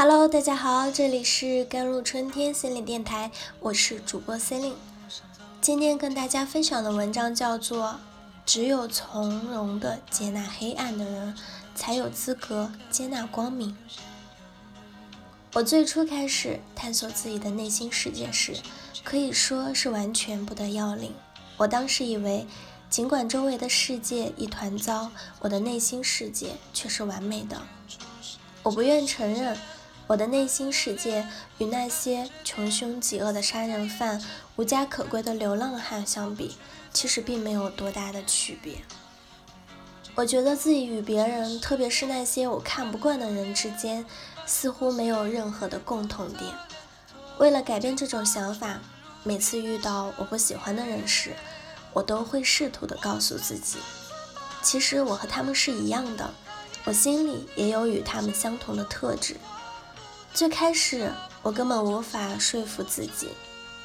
Hello，大家好，这里是甘露春天心灵电台，我是主播 c e l i n e 今天跟大家分享的文章叫做《只有从容的接纳黑暗的人，才有资格接纳光明》。我最初开始探索自己的内心世界时，可以说是完全不得要领。我当时以为，尽管周围的世界一团糟，我的内心世界却是完美的。我不愿承认。我的内心世界与那些穷凶极恶的杀人犯、无家可归的流浪汉相比，其实并没有多大的区别。我觉得自己与别人，特别是那些我看不惯的人之间，似乎没有任何的共同点。为了改变这种想法，每次遇到我不喜欢的人时，我都会试图的告诉自己，其实我和他们是一样的，我心里也有与他们相同的特质。最开始，我根本无法说服自己，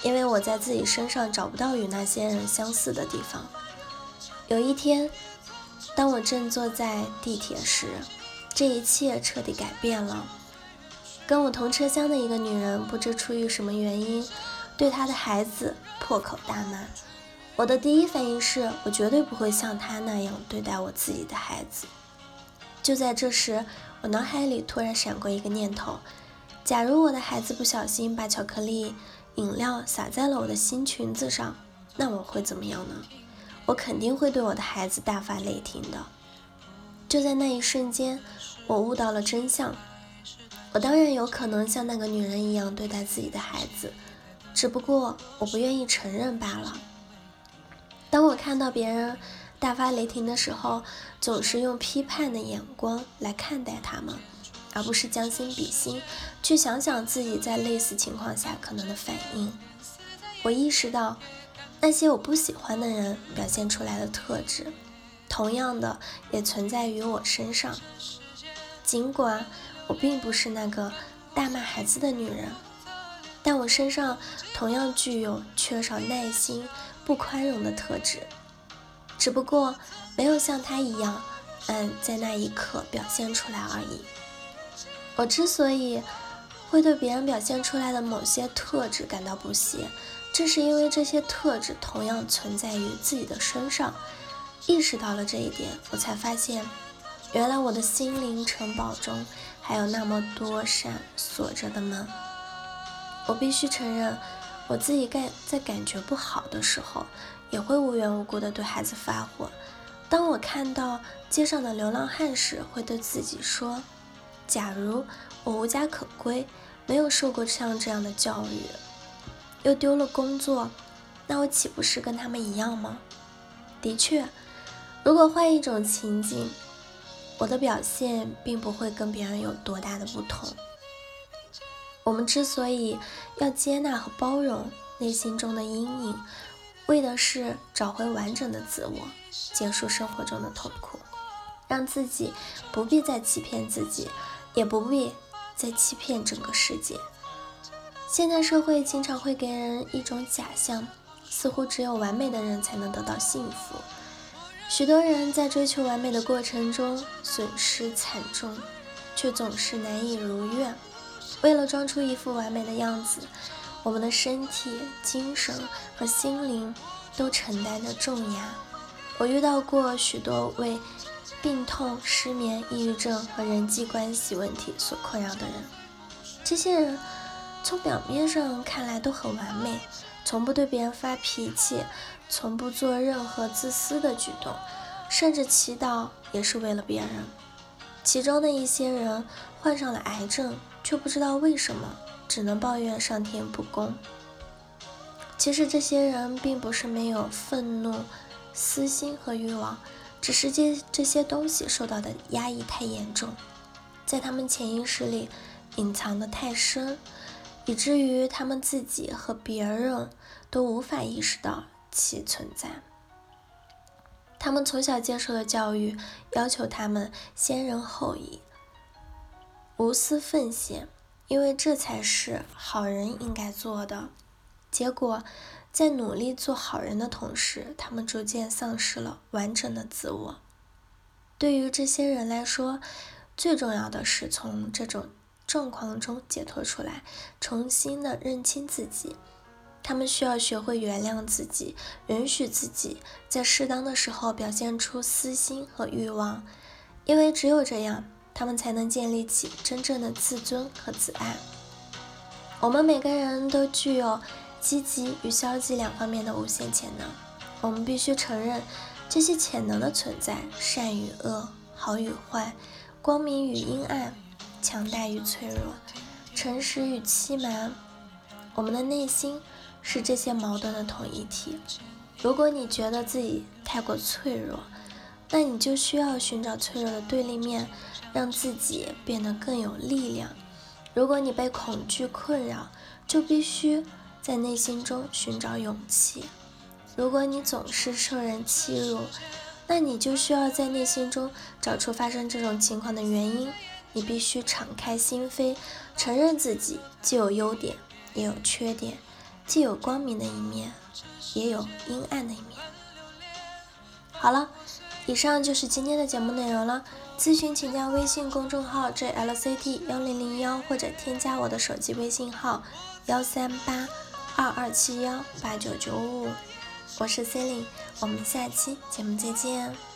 因为我在自己身上找不到与那些人相似的地方。有一天，当我正坐在地铁时，这一切彻底改变了。跟我同车厢的一个女人，不知出于什么原因，对她的孩子破口大骂。我的第一反应是我绝对不会像她那样对待我自己的孩子。就在这时，我脑海里突然闪过一个念头。假如我的孩子不小心把巧克力饮料洒在了我的新裙子上，那我会怎么样呢？我肯定会对我的孩子大发雷霆的。就在那一瞬间，我悟到了真相。我当然有可能像那个女人一样对待自己的孩子，只不过我不愿意承认罢了。当我看到别人大发雷霆的时候，总是用批判的眼光来看待他们。而不是将心比心，去想想自己在类似情况下可能的反应。我意识到，那些我不喜欢的人表现出来的特质，同样的也存在于我身上。尽管我并不是那个大骂孩子的女人，但我身上同样具有缺少耐心、不宽容的特质，只不过没有像她一样，嗯，在那一刻表现出来而已。我之所以会对别人表现出来的某些特质感到不屑，正是因为这些特质同样存在于自己的身上。意识到了这一点，我才发现，原来我的心灵城堡中还有那么多扇锁着的门。我必须承认，我自己感在感觉不好的时候，也会无缘无故的对孩子发火。当我看到街上的流浪汉时，会对自己说。假如我无家可归，没有受过像这样的教育，又丢了工作，那我岂不是跟他们一样吗？的确，如果换一种情景，我的表现并不会跟别人有多大的不同。我们之所以要接纳和包容内心中的阴影，为的是找回完整的自我，结束生活中的痛苦，让自己不必再欺骗自己。也不必再欺骗整个世界。现在社会经常会给人一种假象，似乎只有完美的人才能得到幸福。许多人在追求完美的过程中损失惨重，却总是难以如愿。为了装出一副完美的样子，我们的身体、精神和心灵都承担着重压。我遇到过许多为。病痛、失眠、抑郁症和人际关系问题所困扰的人，这些人从表面上看来都很完美，从不对别人发脾气，从不做任何自私的举动，甚至祈祷也是为了别人。其中的一些人患上了癌症，却不知道为什么，只能抱怨上天不公。其实这些人并不是没有愤怒、私心和欲望。只是这这些东西受到的压抑太严重，在他们潜意识里隐藏的太深，以至于他们自己和别人都无法意识到其存在。他们从小接受的教育要求他们先人后己、无私奉献，因为这才是好人应该做的。结果。在努力做好人的同时，他们逐渐丧失了完整的自我。对于这些人来说，最重要的是从这种状况中解脱出来，重新的认清自己。他们需要学会原谅自己，允许自己在适当的时候表现出私心和欲望，因为只有这样，他们才能建立起真正的自尊和自爱。我们每个人都具有积极与消极两方面的无限潜能，我们必须承认这些潜能的存在：善与恶，好与坏，光明与阴暗，强大与脆弱，诚实与欺瞒。我们的内心。是这些矛盾的统一体。如果你觉得自己太过脆弱，那你就需要寻找脆弱的对立面，让自己变得更有力量。如果你被恐惧困扰，就必须在内心中寻找勇气。如果你总是受人欺辱，那你就需要在内心中找出发生这种情况的原因。你必须敞开心扉，承认自己既有优点，也有缺点。既有光明的一面，也有阴暗的一面。好了，以上就是今天的节目内容了。咨询请加微信公众号 jlct 幺零零幺，或者添加我的手机微信号幺三八二二七幺八九九五。我是 c e l i n e 我们下期节目再见。